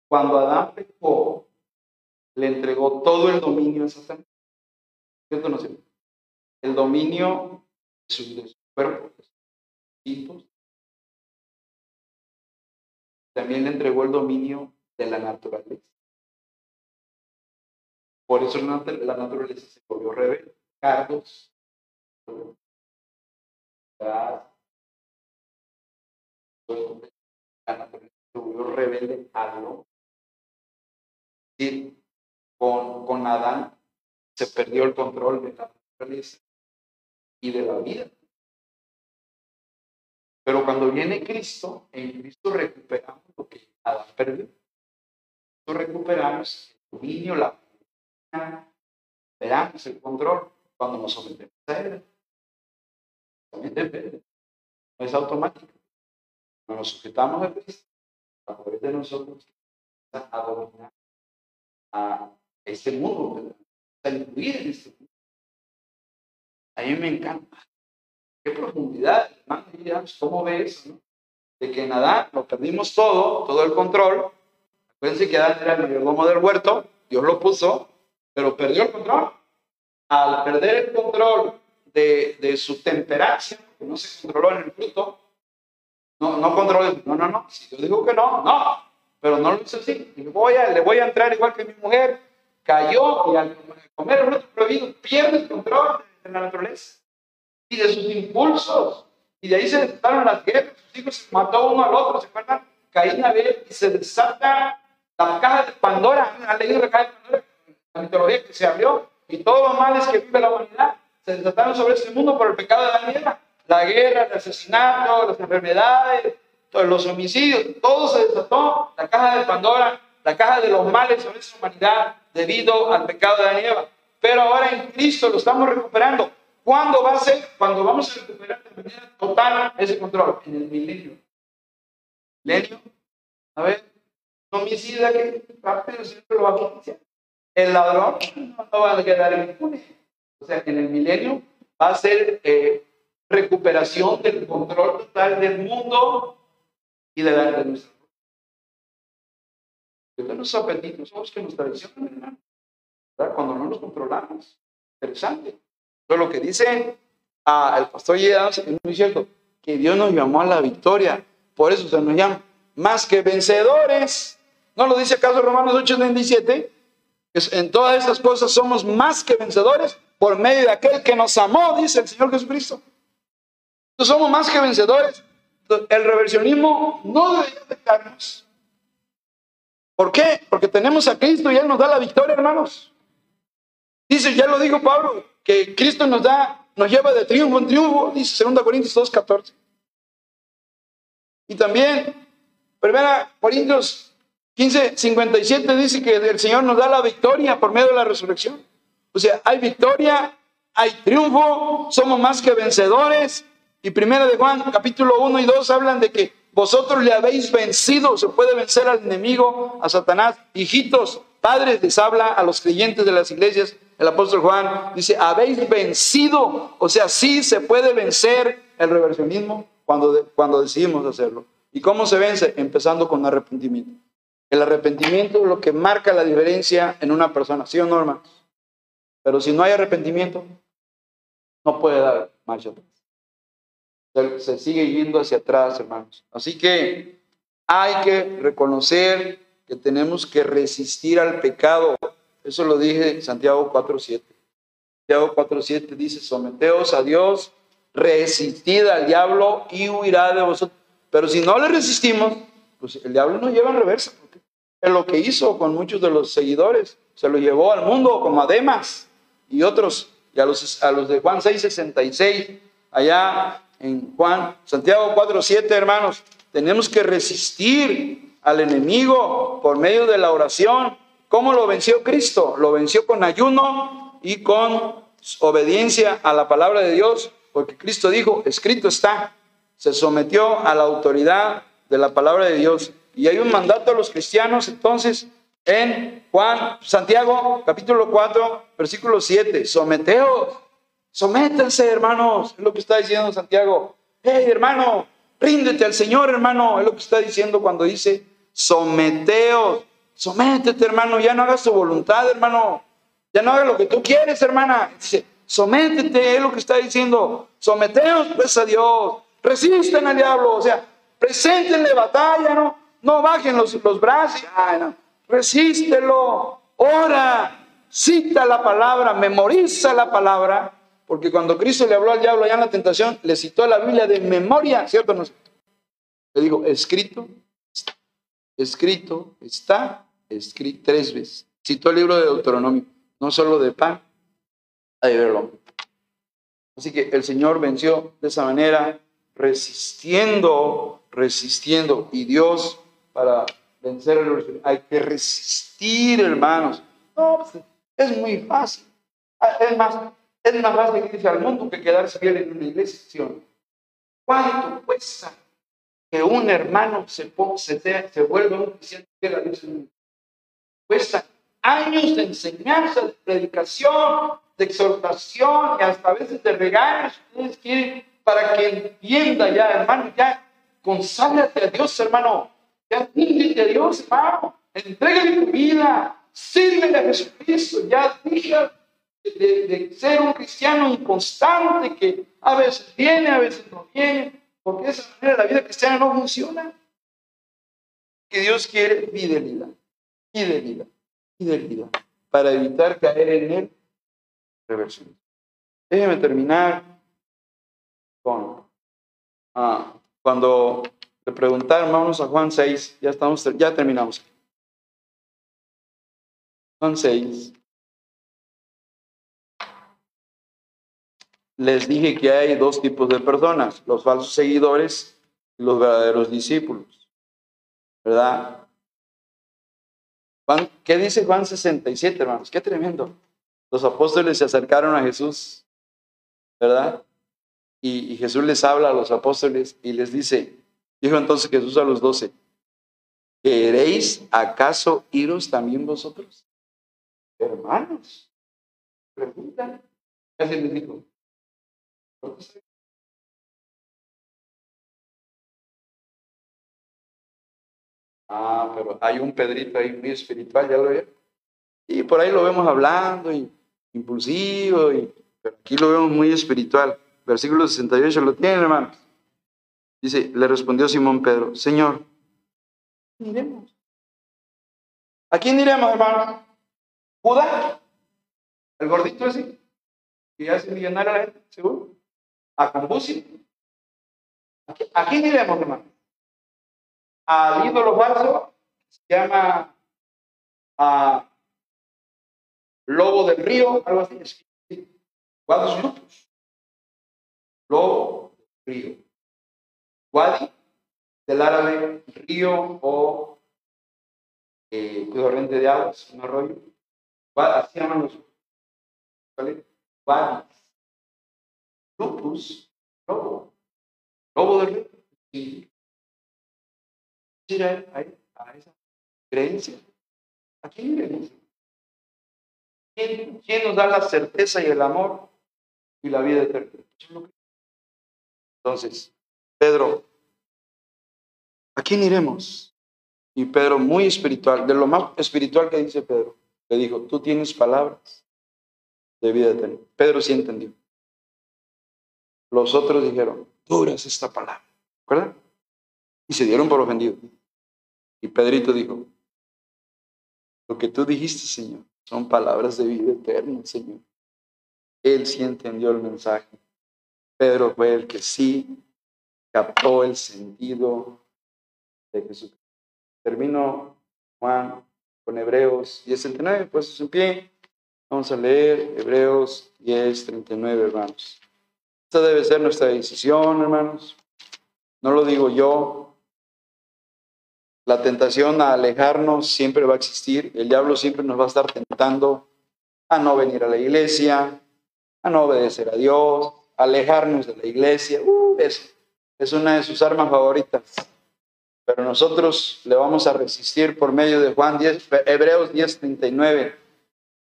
cuando Adán pecó, le entregó todo el dominio a Satanás. ¿Qué El dominio de su, cuerpo, de sus También le entregó el dominio de la naturaleza. Por eso la naturaleza se volvió rebelde. Carlos, la naturaleza se volvió rebelde al hombre con, con Adán se perdió el control de la naturaleza y de la vida. Pero cuando viene Cristo, en Cristo recuperamos lo que Adán perdió. recuperamos el dominio, la recuperamos el control cuando nos sometemos a Él. También depende. No es automático. Cuando nos sujetamos a Cristo, a través de nosotros, a dominar a este mundo, a incluir en este mundo. A mí me encanta. Qué profundidad, hermano, ¿cómo ves eso? De que en Adán lo perdimos todo, todo el control. Acuérdense que Adán era el mayordomo del huerto, Dios lo puso, pero perdió el control. Al perder el control de, de su temperancia, que no se controló en el fruto, no, no controló, no, no, no, si Dios dijo que no, no, pero no lo hizo así. Le voy a, le voy a entrar igual que mi mujer. Cayó y al comer el fruto prohibido pierde el control de la naturaleza y de sus impulsos. Y de ahí se desataron las guerras. Sus hijos se mató uno al otro. ¿Se acuerdan? Caín a ver y se desata la caja de Pandora. ¿Han leído la caja de Pandora? La mitología que se abrió. Y todos los males que vive la humanidad se desataron sobre este mundo por el pecado de la tierra. La guerra, el asesinato, las enfermedades, los homicidios, todo se desató, la caja de Pandora, la caja de los males sobre esa humanidad debido al pecado de Eva. Pero ahora en Cristo lo estamos recuperando. ¿Cuándo va a ser? Cuando vamos a recuperar de manera total ese control. En el milenio. Milenio. A ver, homicida que rápido siempre lo va a quitar. El ladrón no va a quedar impune. O sea, en el milenio va a ser eh, recuperación del control total del mundo y de la de nuestra de nuestros apetitos somos que nos traicionan, hermano. Cuando no nos controlamos. Interesante. Pero lo que dice ah, el pastor Yedas es muy cierto, que Dios nos llamó a la victoria. Por eso se nos llama más que vencedores. ¿No lo dice acaso Romanos 8:27? En todas estas cosas somos más que vencedores por medio de aquel que nos amó, dice el Señor Jesucristo. Entonces somos más que vencedores el reversionismo no debería afectarnos. ¿Por qué? Porque tenemos a Cristo y Él nos da la victoria, hermanos. Dice, ya lo dijo Pablo, que Cristo nos da, nos lleva de triunfo en triunfo, dice 2 Corintios 2.14. Y también, 1 Corintios 15.57 dice que el Señor nos da la victoria por medio de la resurrección. O sea, hay victoria, hay triunfo, somos más que vencedores, y primera de Juan, capítulo 1 y 2 hablan de que vosotros le habéis vencido, se puede vencer al enemigo, a Satanás. Hijitos, padres les habla a los creyentes de las iglesias el apóstol Juan dice, habéis vencido, o sea, sí se puede vencer el reversionismo cuando, cuando decidimos hacerlo. ¿Y cómo se vence? Empezando con arrepentimiento. El arrepentimiento es lo que marca la diferencia en una persona, ¿sí o no, hermanos? Pero si no hay arrepentimiento, no puede dar marcha atrás. Se, sigue yendo hacia atrás, hermanos. Así que hay que reconocer que tenemos que resistir al pecado. Eso lo dije Santiago 4.7. Santiago 4.7 dice, someteos a Dios, resistid al diablo y huirá de vosotros. Pero si no le resistimos, pues el diablo nos lleva en reversa. Es lo que hizo con muchos de los seguidores. Se lo llevó al mundo como a Demas y otros. Y a los, a los de Juan 6.66, allá en Juan, Santiago 4.7, hermanos, tenemos que resistir al enemigo por medio de la oración. ¿Cómo lo venció Cristo? Lo venció con ayuno y con obediencia a la palabra de Dios, porque Cristo dijo, escrito está, se sometió a la autoridad de la palabra de Dios. Y hay un mandato a los cristianos entonces en Juan, Santiago, capítulo 4, versículo 7. Someteos, sométense, hermanos, es lo que está diciendo Santiago. Hey, hermano, ríndete al Señor, hermano, es lo que está diciendo cuando dice someteos. Sométete, hermano, ya no hagas tu voluntad, hermano. Ya no hagas lo que tú quieres, hermana. Dice, sométete, es lo que está diciendo. Someteos, pues, a Dios. Resisten al diablo, o sea, preséntenle batalla, ¿no? No bajen los, los brazos, resístelo, ora, cita la palabra, memoriza la palabra, porque cuando Cristo le habló al diablo allá en la tentación, le citó la Biblia de memoria, ¿cierto no? Le digo, escrito, escrito, está, escrito tres veces. Citó el libro de Deuteronomio, no solo de pan, hay verlo. Así que el Señor venció de esa manera, resistiendo, resistiendo, y Dios para vencer el Hay que resistir, hermanos. No, pues, es muy fácil. Ah, es más, es más fácil irse al mundo que quedarse fiel en una iglesia. ¿Cuánto cuesta que un hermano se, se, se vuelva un cristiano Cuesta años de enseñanza, de predicación, de exhortación y hasta a veces de regaños. Ustedes quieren para que entienda ya, hermano, ya conságrate a Dios, hermano. Ya a Dios, hermano. Entrégale tu vida. Sírvele a Jesucristo. Ya deja de, ser un cristiano inconstante que a veces viene, a veces no viene. Porque esa manera la vida cristiana no funciona. Que Dios quiere fidelidad, fidelidad, fidelidad. Para evitar caer en el reversión. Déjeme terminar con ah, cuando le preguntaron, vamos a Juan 6, ya, estamos, ya terminamos. Juan 6. Les dije que hay dos tipos de personas, los falsos seguidores y los verdaderos discípulos. ¿Verdad? ¿Qué dice Juan 67, hermanos? Qué tremendo. Los apóstoles se acercaron a Jesús, ¿verdad? y Jesús les habla a los apóstoles y les dice, Dijo entonces Jesús a los doce, ¿queréis acaso iros también vosotros? Hermanos, preguntan. Casi les dijo, Ah, pero hay un Pedrito ahí muy espiritual, ya lo ve. Y por ahí lo vemos hablando, y impulsivo, y, pero aquí lo vemos muy espiritual. Versículo 68 lo tienen, hermanos. Dice, le respondió Simón Pedro, Señor, iremos. ¿A quién iremos, hermano? ¿Judá? ¿El gordito ese? ¿Que hace millonario a la gente, seguro? ¿A Cambusi? ¿A quién iremos, hermano? Al ídolo falso, se llama a Lobo del Río, algo así. ¿Cuántos grupos? Lobo Río. Wadi, del árabe río o eh, corriente de aguas, un arroyo. Así llaman los ¿vale? Lupus, lobo. Lobo del río. Y a, a esa creencia. ¿A quién iremos? ¿quién, quién nos da la certeza y el amor y la vida eterna? Entonces, Pedro, ¿a quién iremos? Y Pedro, muy espiritual, de lo más espiritual que dice Pedro, le dijo, tú tienes palabras de vida eterna. Pedro sí entendió. Los otros dijeron, dura es esta palabra, ¿verdad? Y se dieron por ofendidos. Y Pedrito dijo, lo que tú dijiste, Señor, son palabras de vida eterna, Señor. Él sí entendió el mensaje. Pedro fue el que sí captó el sentido de Jesús. Termino, Juan, con Hebreos 10.39, pues en pie. Vamos a leer Hebreos 10.39, hermanos. Esta debe ser nuestra decisión, hermanos. No lo digo yo. La tentación a alejarnos siempre va a existir. El diablo siempre nos va a estar tentando a no venir a la iglesia, a no obedecer a Dios, alejarnos de la iglesia. Uh, es, una de sus armas favoritas. Pero nosotros le vamos a resistir por medio de Juan 10, Hebreos 10:39.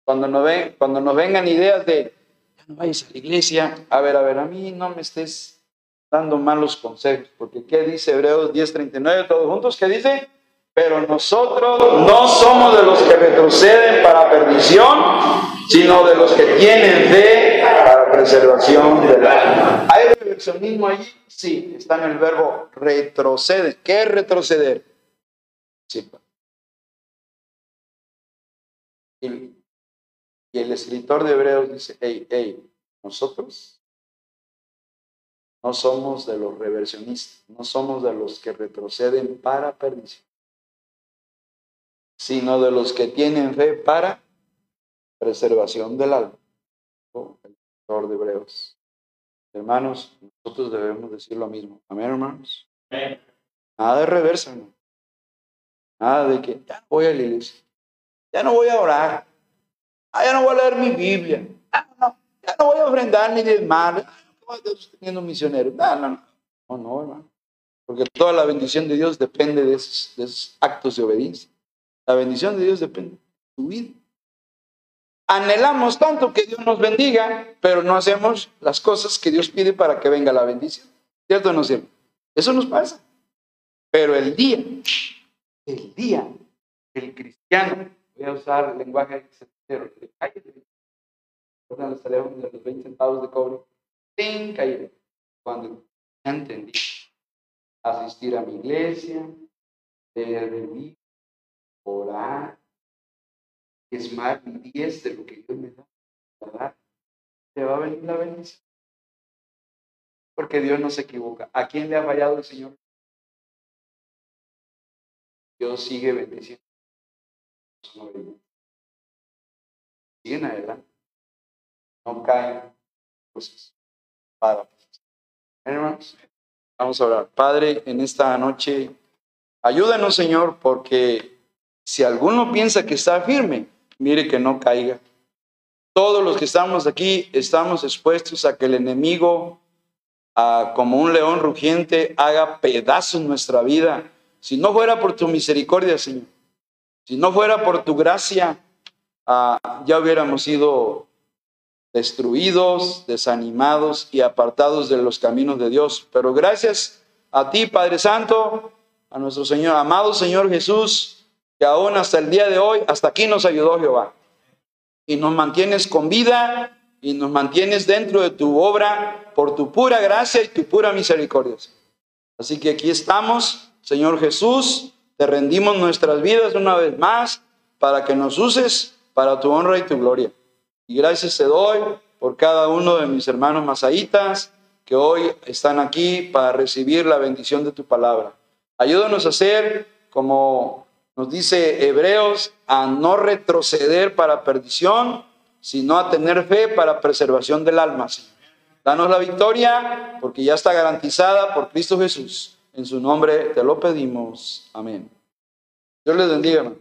Cuando nos, ven, cuando nos vengan ideas de, ya no vayas a la iglesia, a ver, a ver, a mí no me estés dando malos consejos, porque ¿qué dice Hebreos 10:39? Todos juntos, ¿qué dice? Pero nosotros no somos de los que retroceden para perdición, sino de los que tienen fe para preservación del alma. ¿Hay reversionismo allí? Sí, está en el verbo retroceder. ¿Qué es retroceder? Sí. Y, el escritor de Hebreos dice, hey, hey, nosotros no somos de los reversionistas, no somos de los que retroceden para perdición sino de los que tienen fe para preservación del alma. El autor de Hebreos. Hermanos, nosotros debemos decir lo mismo. Amén, hermanos. Nada de reversa. Nada de que ya no voy a la iglesia, ya no voy a orar, ah, ya no voy a leer mi Biblia, ah, no, ya no voy a ofrendar ni diezmar, voy a teniendo misioneros. No, no, no, no, no, hermano. Porque toda la bendición de Dios depende de esos, actos de obediencia. La bendición de Dios depende de tu vida. Anhelamos tanto que Dios nos bendiga, pero no hacemos las cosas que Dios pide para que venga la bendición. ¿Cierto o no cierto? Eso nos pasa. Pero el día, el día, el cristiano, voy a usar el lenguaje teléfonos de los 20 centavos de cobre, sin calle, cuando entendí asistir a mi iglesia, leer mi orar, es más, 10 de lo que Dios me da, te va a venir la bendición. Porque Dios no se equivoca. ¿A quién le ha fallado el Señor? Dios sigue bendiciendo. Siguen adelante. No caen cosas. Hermanos, vamos a orar. Padre, en esta noche, ayúdanos, Señor, porque si alguno piensa que está firme, mire que no caiga. Todos los que estamos aquí estamos expuestos a que el enemigo, como un león rugiente, haga pedazos nuestra vida. Si no fuera por tu misericordia, Señor, si no fuera por tu gracia, ah, ya hubiéramos sido destruidos, desanimados y apartados de los caminos de Dios. Pero gracias a ti, Padre Santo, a nuestro Señor, amado Señor Jesús, que aún hasta el día de hoy, hasta aquí nos ayudó Jehová. Y nos mantienes con vida y nos mantienes dentro de tu obra por tu pura gracia y tu pura misericordia. Así que aquí estamos, Señor Jesús, te rendimos nuestras vidas una vez más para que nos uses para tu honra y tu gloria. Y gracias te doy por cada uno de mis hermanos masaitas que hoy están aquí para recibir la bendición de tu palabra. Ayúdanos a ser como nos dice Hebreos, a no retroceder para perdición, sino a tener fe para preservación del alma. Danos la victoria, porque ya está garantizada por Cristo Jesús. En su nombre te lo pedimos. Amén. Dios les bendiga.